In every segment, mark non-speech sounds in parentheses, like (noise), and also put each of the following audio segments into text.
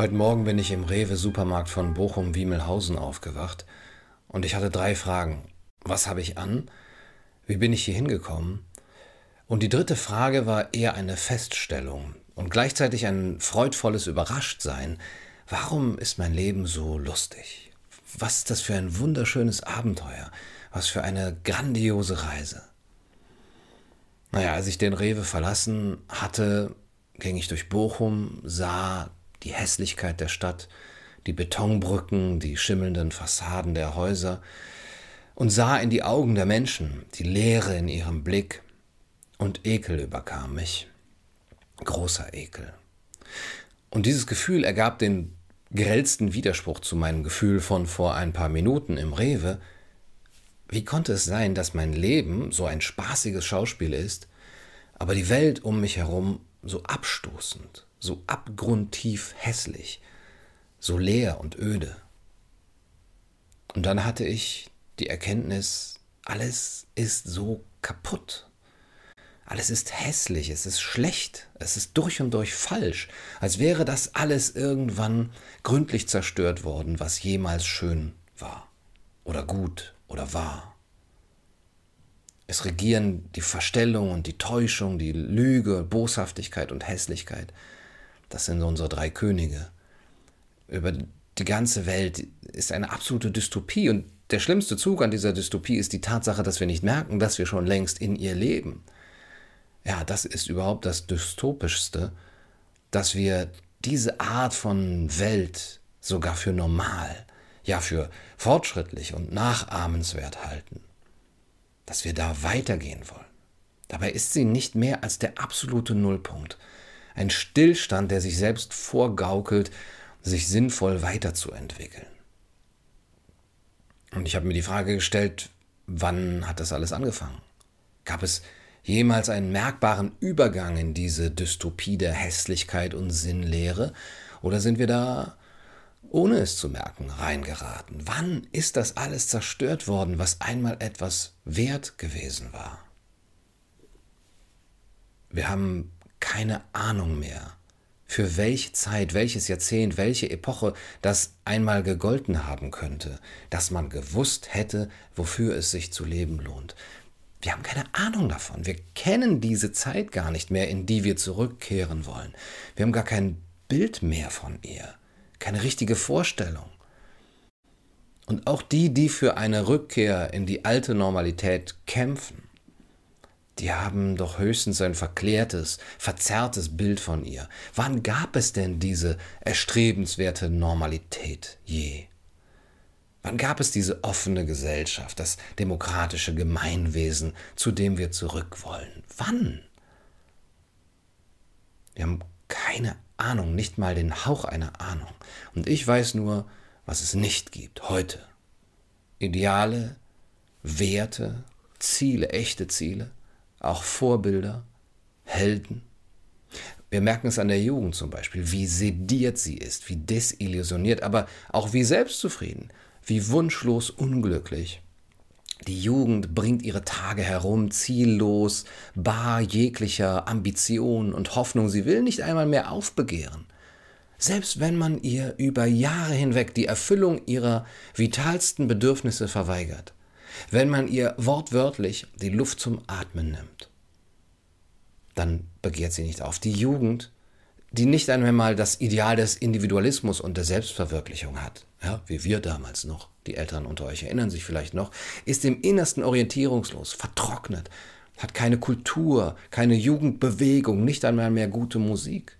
Heute Morgen bin ich im Rewe-Supermarkt von Bochum-Wiemelhausen aufgewacht und ich hatte drei Fragen. Was habe ich an? Wie bin ich hier hingekommen? Und die dritte Frage war eher eine Feststellung und gleichzeitig ein freudvolles Überraschtsein. Warum ist mein Leben so lustig? Was ist das für ein wunderschönes Abenteuer? Was für eine grandiose Reise? Naja, als ich den Rewe verlassen hatte, ging ich durch Bochum, sah die Hässlichkeit der Stadt, die Betonbrücken, die schimmelnden Fassaden der Häuser und sah in die Augen der Menschen, die Leere in ihrem Blick, und Ekel überkam mich. Großer Ekel. Und dieses Gefühl ergab den grellsten Widerspruch zu meinem Gefühl von vor ein paar Minuten im Rewe. Wie konnte es sein, dass mein Leben so ein spaßiges Schauspiel ist, aber die Welt um mich herum so abstoßend, so abgrundtief hässlich, so leer und öde. Und dann hatte ich die Erkenntnis, alles ist so kaputt. Alles ist hässlich, es ist schlecht, es ist durch und durch falsch, als wäre das alles irgendwann gründlich zerstört worden, was jemals schön war oder gut oder wahr. Es regieren die Verstellung und die Täuschung, die Lüge, Boshaftigkeit und Hässlichkeit. Das sind unsere drei Könige. Über die ganze Welt ist eine absolute Dystopie. Und der schlimmste Zug an dieser Dystopie ist die Tatsache, dass wir nicht merken, dass wir schon längst in ihr leben. Ja, das ist überhaupt das Dystopischste, dass wir diese Art von Welt sogar für normal, ja für fortschrittlich und nachahmenswert halten. Dass wir da weitergehen wollen. Dabei ist sie nicht mehr als der absolute Nullpunkt ein Stillstand, der sich selbst vorgaukelt, sich sinnvoll weiterzuentwickeln. Und ich habe mir die Frage gestellt, wann hat das alles angefangen? Gab es jemals einen merkbaren Übergang in diese Dystopie der Hässlichkeit und Sinnlehre? Oder sind wir da, ohne es zu merken, reingeraten? Wann ist das alles zerstört worden, was einmal etwas wert gewesen war? Wir haben keine Ahnung mehr, für welche Zeit, welches Jahrzehnt, welche Epoche das einmal gegolten haben könnte, dass man gewusst hätte, wofür es sich zu leben lohnt. Wir haben keine Ahnung davon. Wir kennen diese Zeit gar nicht mehr, in die wir zurückkehren wollen. Wir haben gar kein Bild mehr von ihr, keine richtige Vorstellung. Und auch die, die für eine Rückkehr in die alte Normalität kämpfen, die haben doch höchstens ein verklärtes, verzerrtes Bild von ihr. Wann gab es denn diese erstrebenswerte Normalität je? Wann gab es diese offene Gesellschaft, das demokratische Gemeinwesen, zu dem wir zurück wollen? Wann? Wir haben keine Ahnung, nicht mal den Hauch einer Ahnung. Und ich weiß nur, was es nicht gibt heute. Ideale, Werte, Ziele, echte Ziele, auch Vorbilder, Helden. Wir merken es an der Jugend zum Beispiel, wie sediert sie ist, wie desillusioniert, aber auch wie selbstzufrieden, wie wunschlos unglücklich. Die Jugend bringt ihre Tage herum, ziellos, bar jeglicher Ambition und Hoffnung. Sie will nicht einmal mehr aufbegehren. Selbst wenn man ihr über Jahre hinweg die Erfüllung ihrer vitalsten Bedürfnisse verweigert wenn man ihr wortwörtlich die Luft zum Atmen nimmt, dann begehrt sie nicht auf. Die Jugend, die nicht einmal das Ideal des Individualismus und der Selbstverwirklichung hat, ja, wie wir damals noch, die Älteren unter euch erinnern sich vielleicht noch, ist im Innersten orientierungslos, vertrocknet, hat keine Kultur, keine Jugendbewegung, nicht einmal mehr gute Musik.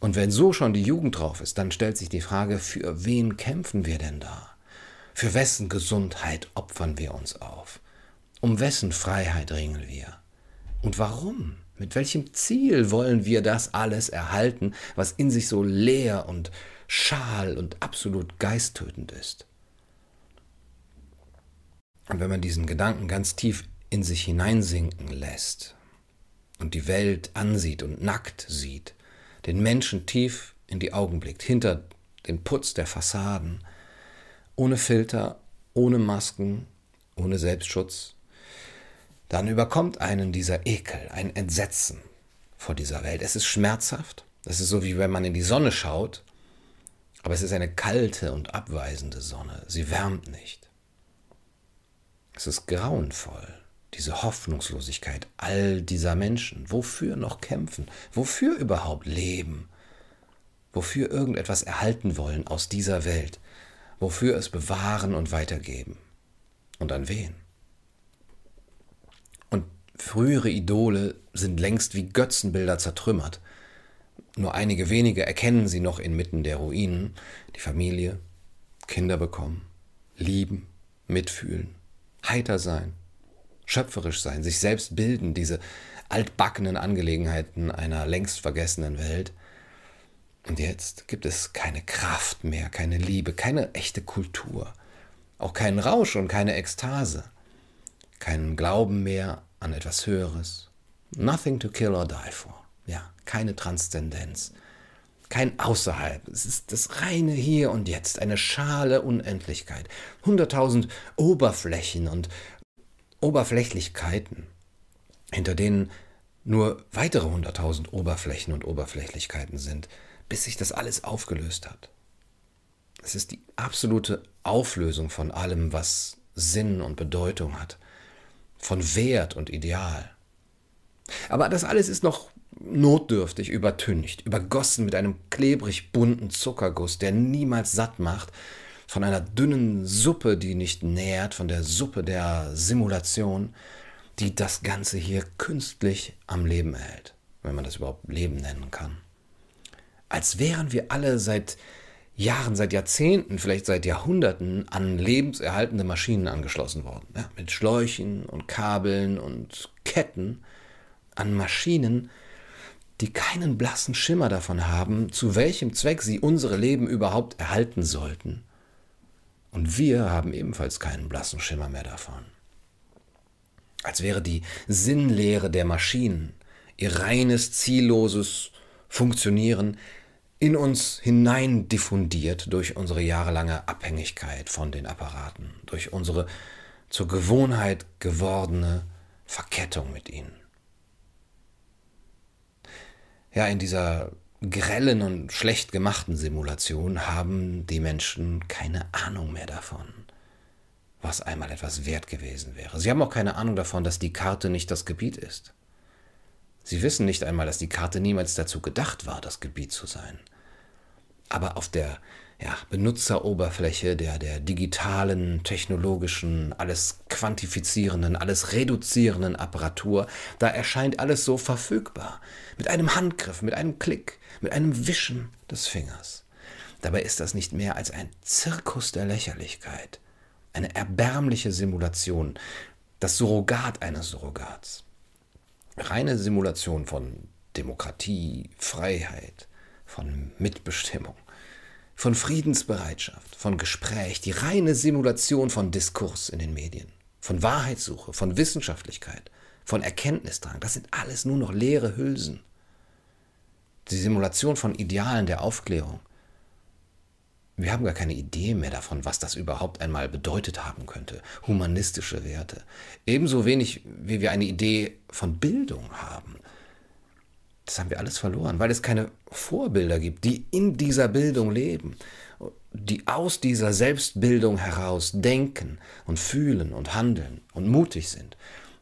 Und wenn so schon die Jugend drauf ist, dann stellt sich die Frage, für wen kämpfen wir denn da? Für wessen Gesundheit opfern wir uns auf? Um wessen Freiheit ringen wir? Und warum? Mit welchem Ziel wollen wir das alles erhalten, was in sich so leer und schal und absolut geisttötend ist? Und wenn man diesen Gedanken ganz tief in sich hineinsinken lässt und die Welt ansieht und nackt sieht, den Menschen tief in die Augen blickt, hinter den Putz der Fassaden, ohne Filter, ohne Masken, ohne Selbstschutz, dann überkommt einen dieser Ekel, ein Entsetzen vor dieser Welt. Es ist schmerzhaft, Das ist so, wie wenn man in die Sonne schaut, aber es ist eine kalte und abweisende Sonne. Sie wärmt nicht. Es ist grauenvoll, diese Hoffnungslosigkeit all dieser Menschen. Wofür noch kämpfen? Wofür überhaupt leben? Wofür irgendetwas erhalten wollen aus dieser Welt? Wofür es bewahren und weitergeben? Und an wen? Und frühere Idole sind längst wie Götzenbilder zertrümmert. Nur einige wenige erkennen sie noch inmitten der Ruinen, die Familie, Kinder bekommen, lieben, mitfühlen, heiter sein, schöpferisch sein, sich selbst bilden, diese altbackenen Angelegenheiten einer längst vergessenen Welt. Und jetzt gibt es keine Kraft mehr, keine Liebe, keine echte Kultur, auch keinen Rausch und keine Ekstase, keinen Glauben mehr an etwas Höheres. Nothing to kill or die for. Ja, keine Transzendenz, kein Außerhalb. Es ist das reine Hier und Jetzt, eine schale Unendlichkeit. Hunderttausend Oberflächen und Oberflächlichkeiten, hinter denen nur weitere hunderttausend Oberflächen und Oberflächlichkeiten sind, bis sich das alles aufgelöst hat. Es ist die absolute Auflösung von allem, was Sinn und Bedeutung hat, von Wert und Ideal. Aber das alles ist noch notdürftig übertüncht, übergossen mit einem klebrig bunten Zuckerguss, der niemals satt macht, von einer dünnen Suppe, die nicht nährt, von der Suppe der Simulation, die das Ganze hier künstlich am Leben hält, wenn man das überhaupt Leben nennen kann. Als wären wir alle seit Jahren, seit Jahrzehnten, vielleicht seit Jahrhunderten an lebenserhaltende Maschinen angeschlossen worden. Ja, mit Schläuchen und Kabeln und Ketten an Maschinen, die keinen blassen Schimmer davon haben, zu welchem Zweck sie unsere Leben überhaupt erhalten sollten. Und wir haben ebenfalls keinen blassen Schimmer mehr davon. Als wäre die Sinnlehre der Maschinen, ihr reines, zielloses Funktionieren in uns hinein diffundiert durch unsere jahrelange Abhängigkeit von den Apparaten, durch unsere zur Gewohnheit gewordene Verkettung mit ihnen. Ja, in dieser grellen und schlecht gemachten Simulation haben die Menschen keine Ahnung mehr davon, was einmal etwas wert gewesen wäre. Sie haben auch keine Ahnung davon, dass die Karte nicht das Gebiet ist. Sie wissen nicht einmal, dass die Karte niemals dazu gedacht war, das Gebiet zu sein. Aber auf der ja, Benutzeroberfläche der, der digitalen, technologischen, alles quantifizierenden, alles reduzierenden Apparatur, da erscheint alles so verfügbar. Mit einem Handgriff, mit einem Klick, mit einem Wischen des Fingers. Dabei ist das nicht mehr als ein Zirkus der Lächerlichkeit, eine erbärmliche Simulation, das Surrogat eines Surrogats. Reine Simulation von Demokratie, Freiheit, von Mitbestimmung von Friedensbereitschaft, von Gespräch, die reine Simulation von Diskurs in den Medien, von Wahrheitssuche, von Wissenschaftlichkeit, von Erkenntnisdrang. Das sind alles nur noch leere Hülsen. Die Simulation von Idealen der Aufklärung. Wir haben gar keine Idee mehr davon, was das überhaupt einmal bedeutet haben könnte. Humanistische Werte. Ebenso wenig, wie wir eine Idee von Bildung haben. Das haben wir alles verloren, weil es keine Vorbilder gibt, die in dieser Bildung leben, die aus dieser Selbstbildung heraus denken und fühlen und handeln und mutig sind.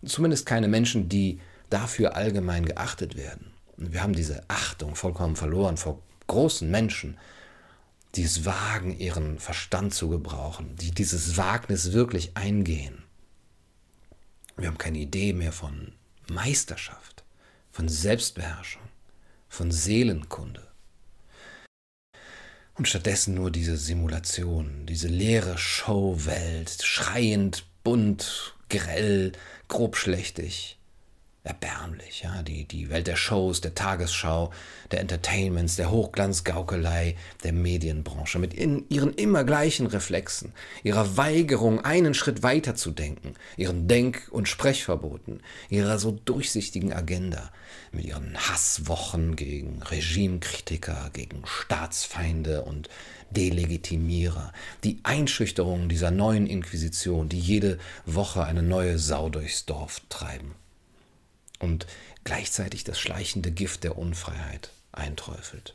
Zumindest keine Menschen, die dafür allgemein geachtet werden. Und wir haben diese Achtung vollkommen verloren vor großen Menschen, die es wagen, ihren Verstand zu gebrauchen, die dieses Wagnis wirklich eingehen. Wir haben keine Idee mehr von Meisterschaft von Selbstbeherrschung, von Seelenkunde. Und stattdessen nur diese Simulation, diese leere Showwelt, schreiend, bunt, grell, grobschlächtig, erbärmlich, ja, die, die Welt der Shows, der Tagesschau, der Entertainments, der Hochglanzgaukelei, der Medienbranche, mit in, ihren immer gleichen Reflexen, ihrer Weigerung, einen Schritt weiter zu denken, ihren Denk- und Sprechverboten, ihrer so durchsichtigen Agenda, mit ihren Hasswochen gegen Regimekritiker, gegen Staatsfeinde und Delegitimierer, die Einschüchterung dieser neuen Inquisition, die jede Woche eine neue Sau durchs Dorf treiben und gleichzeitig das schleichende Gift der Unfreiheit einträufelt.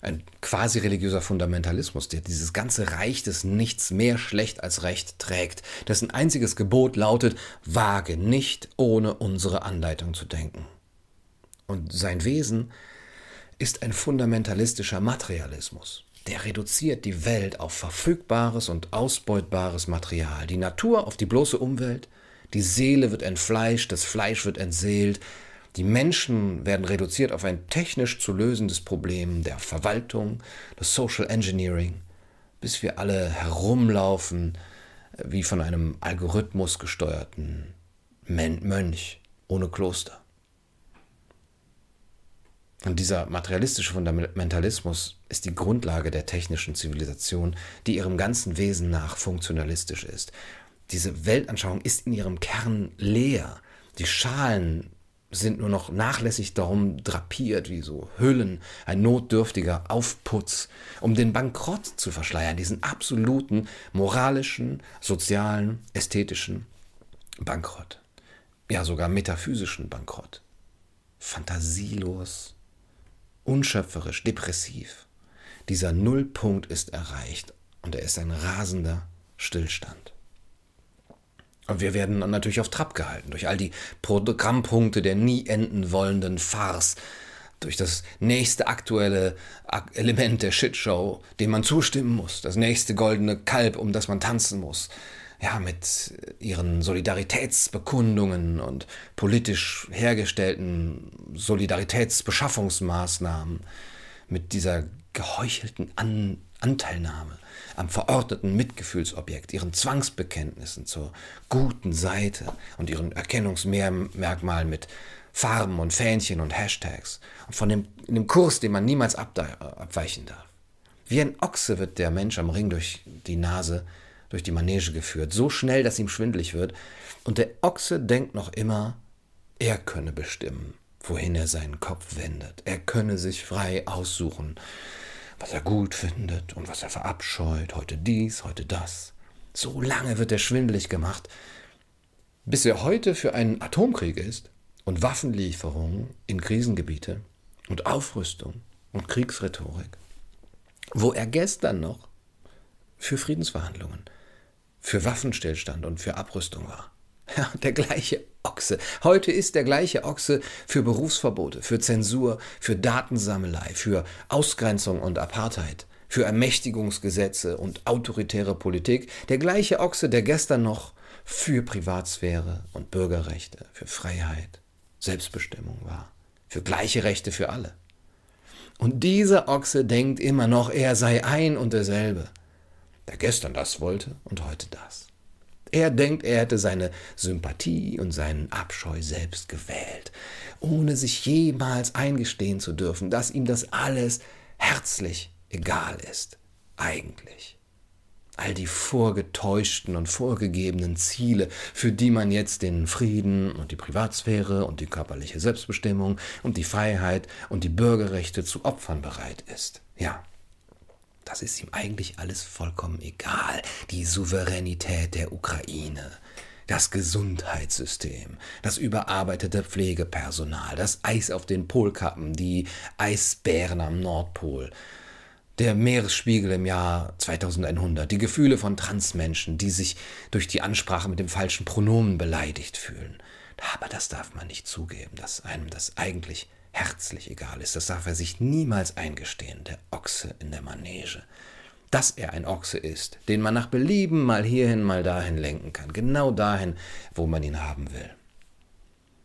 Ein quasi religiöser Fundamentalismus, der dieses ganze Reich des Nichts mehr schlecht als recht trägt, dessen einziges Gebot lautet, wage nicht ohne unsere Anleitung zu denken. Und sein Wesen ist ein fundamentalistischer Materialismus. Der reduziert die Welt auf verfügbares und ausbeutbares Material, die Natur auf die bloße Umwelt, die Seele wird entfleischt, das Fleisch wird entseelt, die Menschen werden reduziert auf ein technisch zu lösendes Problem der Verwaltung, des Social Engineering, bis wir alle herumlaufen wie von einem Algorithmus gesteuerten Mönch ohne Kloster. Und dieser materialistische Fundamentalismus ist die Grundlage der technischen Zivilisation, die ihrem ganzen Wesen nach funktionalistisch ist. Diese Weltanschauung ist in ihrem Kern leer. Die Schalen sind nur noch nachlässig darum drapiert, wie so Hüllen, ein notdürftiger Aufputz, um den Bankrott zu verschleiern, diesen absoluten moralischen, sozialen, ästhetischen Bankrott. Ja, sogar metaphysischen Bankrott. Fantasielos, unschöpferisch, depressiv. Dieser Nullpunkt ist erreicht und er ist ein rasender Stillstand. Und wir werden natürlich auf Trab gehalten durch all die Programmpunkte der nie enden wollenden Farce, durch das nächste aktuelle Element der Shitshow, dem man zustimmen muss, das nächste goldene Kalb, um das man tanzen muss, ja, mit ihren Solidaritätsbekundungen und politisch hergestellten Solidaritätsbeschaffungsmaßnahmen, mit dieser geheuchelten An Anteilnahme am verordneten Mitgefühlsobjekt, ihren Zwangsbekenntnissen zur guten Seite und ihren Erkennungsmerkmalen mit Farben und Fähnchen und Hashtags und von dem, dem Kurs, den man niemals abweichen darf. Wie ein Ochse wird der Mensch am Ring durch die Nase durch die Manege geführt, so schnell, dass ihm schwindlig wird, und der Ochse denkt noch immer, er könne bestimmen, wohin er seinen Kopf wendet, er könne sich frei aussuchen, was er gut findet und was er verabscheut, heute dies, heute das. So lange wird er schwindlig gemacht, bis er heute für einen Atomkrieg ist und Waffenlieferungen in Krisengebiete und Aufrüstung und Kriegsrhetorik, wo er gestern noch für Friedensverhandlungen für Waffenstillstand und für Abrüstung war. Ja, der gleiche Ochse. Heute ist der gleiche Ochse für Berufsverbote, für Zensur, für Datensammelei, für Ausgrenzung und Apartheid, für Ermächtigungsgesetze und autoritäre Politik. Der gleiche Ochse, der gestern noch für Privatsphäre und Bürgerrechte, für Freiheit, Selbstbestimmung war, für gleiche Rechte für alle. Und dieser Ochse denkt immer noch, er sei ein und derselbe der gestern das wollte und heute das. Er denkt, er hätte seine Sympathie und seinen Abscheu selbst gewählt, ohne sich jemals eingestehen zu dürfen, dass ihm das alles herzlich egal ist, eigentlich. All die vorgetäuschten und vorgegebenen Ziele, für die man jetzt den Frieden und die Privatsphäre und die körperliche Selbstbestimmung und die Freiheit und die Bürgerrechte zu opfern bereit ist. Ja, das ist ihm eigentlich alles vollkommen egal. Die Souveränität der Ukraine, das Gesundheitssystem, das überarbeitete Pflegepersonal, das Eis auf den Polkappen, die Eisbären am Nordpol, der Meeresspiegel im Jahr 2100, die Gefühle von Transmenschen, die sich durch die Ansprache mit dem falschen Pronomen beleidigt fühlen. Aber das darf man nicht zugeben, dass einem das eigentlich herzlich egal ist. Das darf er sich niemals eingestehen, der Ochse in der Manege. Dass er ein Ochse ist, den man nach Belieben mal hierhin, mal dahin lenken kann, genau dahin, wo man ihn haben will.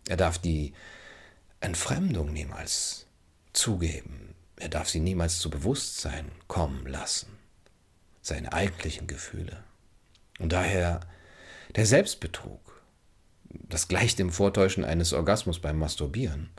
Er darf die Entfremdung niemals zugeben. Er darf sie niemals zu Bewusstsein kommen lassen. Seine eigentlichen Gefühle. Und daher der Selbstbetrug. Das gleicht dem Vortäuschen eines Orgasmus beim Masturbieren.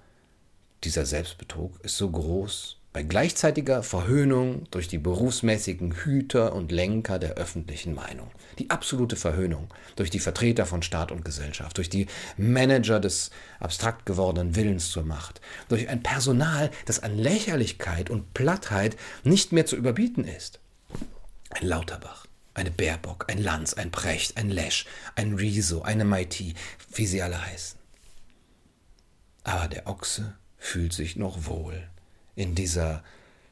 Dieser Selbstbetrug ist so groß bei gleichzeitiger Verhöhnung durch die berufsmäßigen Hüter und Lenker der öffentlichen Meinung. Die absolute Verhöhnung durch die Vertreter von Staat und Gesellschaft, durch die Manager des abstrakt gewordenen Willens zur Macht, durch ein Personal, das an Lächerlichkeit und Plattheit nicht mehr zu überbieten ist. Ein Lauterbach, eine Baerbock, ein Lanz, ein Precht, ein Lesch, ein Riso, eine Mighty, wie sie alle heißen. Aber der Ochse fühlt sich noch wohl in dieser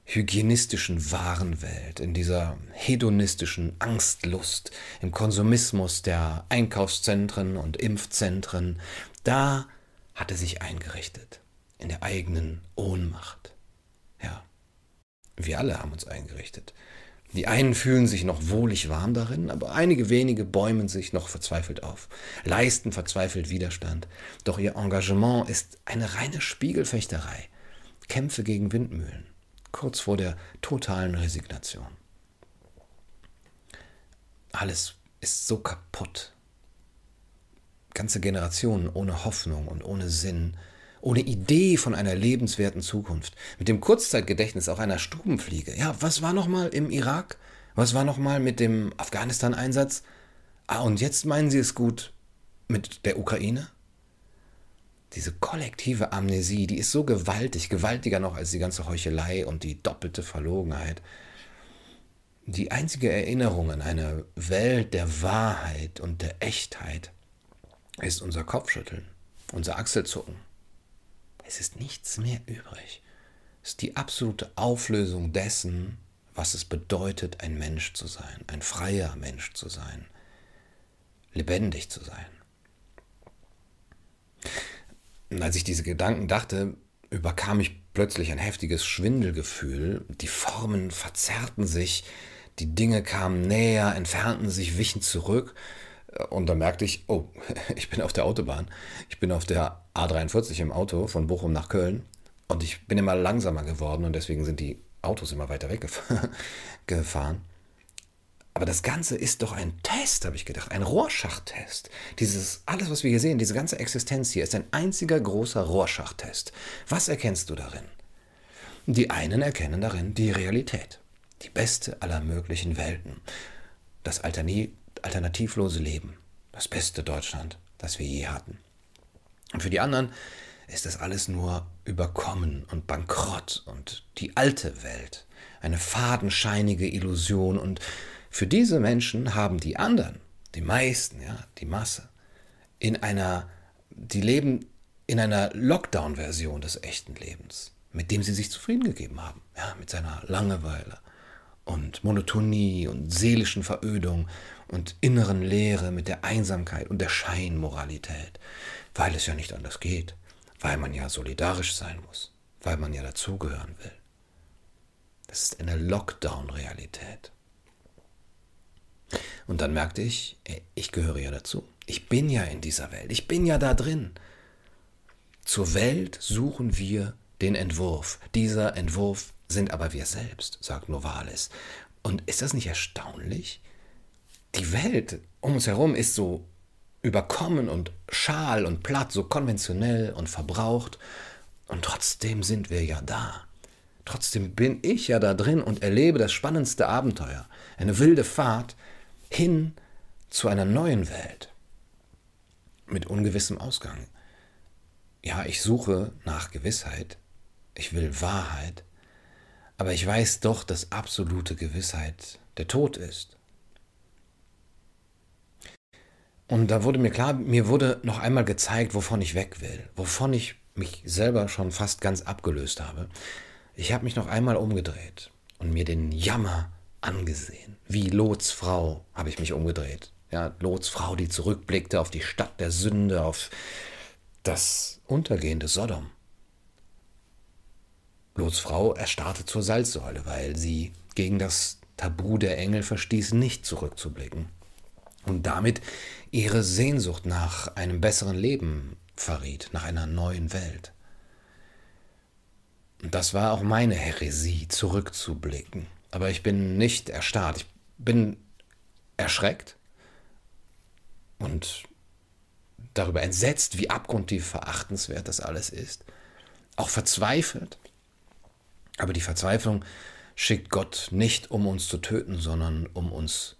hygienistischen Warenwelt, in dieser hedonistischen Angstlust, im Konsumismus der Einkaufszentren und Impfzentren, da hat er sich eingerichtet, in der eigenen Ohnmacht. Ja, wir alle haben uns eingerichtet. Die einen fühlen sich noch wohlig warm darin, aber einige wenige bäumen sich noch verzweifelt auf, leisten verzweifelt Widerstand. Doch ihr Engagement ist eine reine Spiegelfechterei, Kämpfe gegen Windmühlen, kurz vor der totalen Resignation. Alles ist so kaputt. Ganze Generationen ohne Hoffnung und ohne Sinn, ohne Idee von einer lebenswerten Zukunft, mit dem Kurzzeitgedächtnis auch einer Stubenfliege. Ja, was war nochmal im Irak? Was war nochmal mit dem Afghanistan-Einsatz? Ah, und jetzt meinen Sie es gut mit der Ukraine? Diese kollektive Amnesie, die ist so gewaltig, gewaltiger noch als die ganze Heuchelei und die doppelte Verlogenheit. Die einzige Erinnerung an eine Welt der Wahrheit und der Echtheit ist unser Kopfschütteln, unser Achselzucken. Es ist nichts mehr übrig. Es ist die absolute Auflösung dessen, was es bedeutet, ein Mensch zu sein, ein freier Mensch zu sein, lebendig zu sein. Und als ich diese Gedanken dachte, überkam mich plötzlich ein heftiges Schwindelgefühl. Die Formen verzerrten sich, die Dinge kamen näher, entfernten sich, wichen zurück. Und da merkte ich, oh, (laughs) ich bin auf der Autobahn. Ich bin auf der A43 im Auto von Bochum nach Köln. Und ich bin immer langsamer geworden und deswegen sind die Autos immer weiter weggefahren. (laughs) Aber das Ganze ist doch ein Test, habe ich gedacht, ein Rorschach-Test. Dieses, alles, was wir hier sehen, diese ganze Existenz hier, ist ein einziger großer Rorschach-Test. Was erkennst du darin? Die einen erkennen darin die Realität, die beste aller möglichen Welten, das alternativlose Leben, das beste Deutschland, das wir je hatten. Und für die anderen ist das alles nur überkommen und bankrott und die alte Welt, eine fadenscheinige Illusion. Und für diese Menschen haben die anderen, die meisten, ja, die Masse, in einer, die leben in einer Lockdown-Version des echten Lebens, mit dem sie sich zufrieden gegeben haben, ja, mit seiner Langeweile und Monotonie und seelischen Verödung und inneren Leere, mit der Einsamkeit und der Scheinmoralität, weil es ja nicht anders geht, weil man ja solidarisch sein muss, weil man ja dazugehören will. Das ist eine Lockdown-Realität. Und dann merkte ich, ich gehöre ja dazu. Ich bin ja in dieser Welt. Ich bin ja da drin. Zur Welt suchen wir den Entwurf. Dieser Entwurf sind aber wir selbst, sagt Novalis. Und ist das nicht erstaunlich? Die Welt um uns herum ist so überkommen und schal und platt, so konventionell und verbraucht. Und trotzdem sind wir ja da. Trotzdem bin ich ja da drin und erlebe das spannendste Abenteuer. Eine wilde Fahrt, hin zu einer neuen Welt mit ungewissem Ausgang. Ja, ich suche nach Gewissheit, ich will Wahrheit, aber ich weiß doch, dass absolute Gewissheit der Tod ist. Und da wurde mir klar, mir wurde noch einmal gezeigt, wovon ich weg will, wovon ich mich selber schon fast ganz abgelöst habe. Ich habe mich noch einmal umgedreht und mir den Jammer angesehen. Wie Lots Frau habe ich mich umgedreht. Ja, Lots Frau, die zurückblickte auf die Stadt der Sünde, auf das untergehende Sodom. Lots Frau erstarrte zur Salzsäule, weil sie gegen das Tabu der Engel verstieß, nicht zurückzublicken und damit ihre Sehnsucht nach einem besseren Leben verriet, nach einer neuen Welt. Und das war auch meine Häresie, zurückzublicken. Aber ich bin nicht erstarrt. Ich bin erschreckt und darüber entsetzt, wie abgrundtief verachtenswert das alles ist. Auch verzweifelt. Aber die Verzweiflung schickt Gott nicht, um uns zu töten, sondern um uns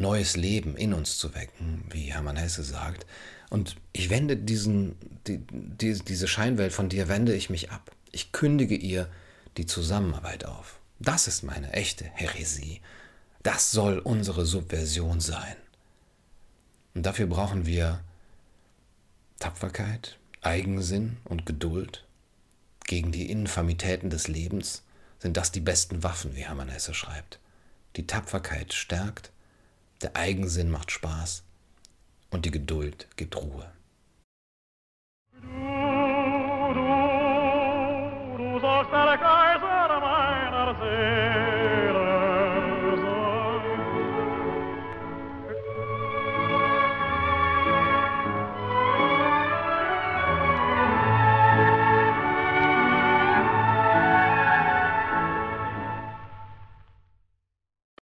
neues Leben in uns zu wecken, wie Hermann Hesse sagt. Und ich wende diesen, die, die, diese Scheinwelt von dir, wende ich mich ab. Ich kündige ihr die Zusammenarbeit auf. Das ist meine echte Häresie. Das soll unsere Subversion sein. Und dafür brauchen wir Tapferkeit, Eigensinn und Geduld. Gegen die Infamitäten des Lebens sind das die besten Waffen, wie Hermann Hesse schreibt. Die Tapferkeit stärkt, der Eigensinn macht Spaß und die Geduld gibt Ruhe. Du, du, du sollst der Kaiser meiner Seele